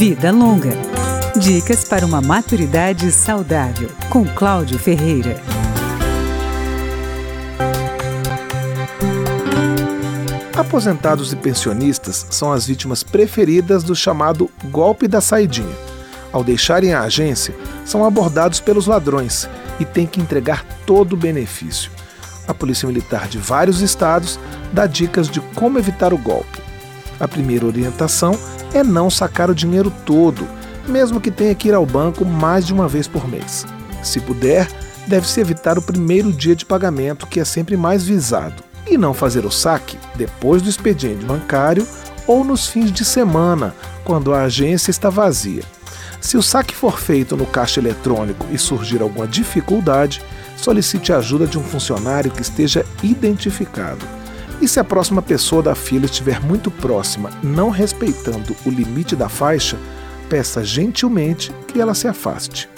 Vida Longa. Dicas para uma maturidade saudável, com Cláudio Ferreira. Aposentados e pensionistas são as vítimas preferidas do chamado golpe da saidinha. Ao deixarem a agência, são abordados pelos ladrões e têm que entregar todo o benefício. A Polícia Militar de vários estados dá dicas de como evitar o golpe. A primeira orientação é não sacar o dinheiro todo, mesmo que tenha que ir ao banco mais de uma vez por mês. Se puder, deve-se evitar o primeiro dia de pagamento, que é sempre mais visado, e não fazer o saque depois do expediente bancário ou nos fins de semana, quando a agência está vazia. Se o saque for feito no caixa eletrônico e surgir alguma dificuldade, solicite a ajuda de um funcionário que esteja identificado. E se a próxima pessoa da fila estiver muito próxima, não respeitando o limite da faixa, peça gentilmente que ela se afaste.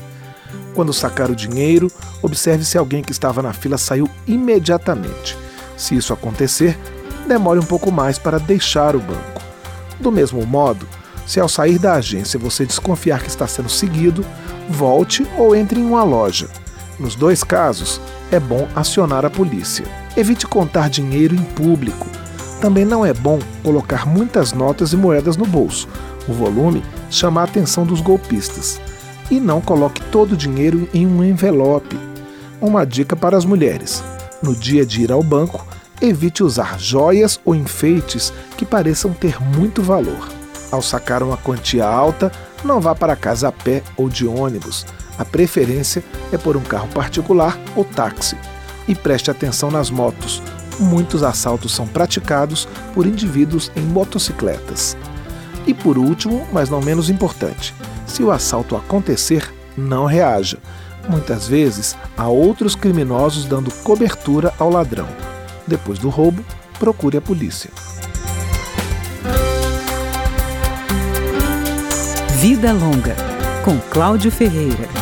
Quando sacar o dinheiro, observe se alguém que estava na fila saiu imediatamente. Se isso acontecer, demore um pouco mais para deixar o banco. Do mesmo modo, se ao sair da agência você desconfiar que está sendo seguido, volte ou entre em uma loja. Nos dois casos, é bom acionar a polícia. Evite contar dinheiro em público. Também não é bom colocar muitas notas e moedas no bolso. O volume chama a atenção dos golpistas. E não coloque todo o dinheiro em um envelope. Uma dica para as mulheres: no dia de ir ao banco, evite usar joias ou enfeites que pareçam ter muito valor. Ao sacar uma quantia alta, não vá para casa a pé ou de ônibus. A preferência é por um carro particular ou táxi e preste atenção nas motos. Muitos assaltos são praticados por indivíduos em motocicletas. E por último, mas não menos importante, se o assalto acontecer, não reaja. Muitas vezes há outros criminosos dando cobertura ao ladrão. Depois do roubo, procure a polícia. Vida Longa, com Cláudio Ferreira.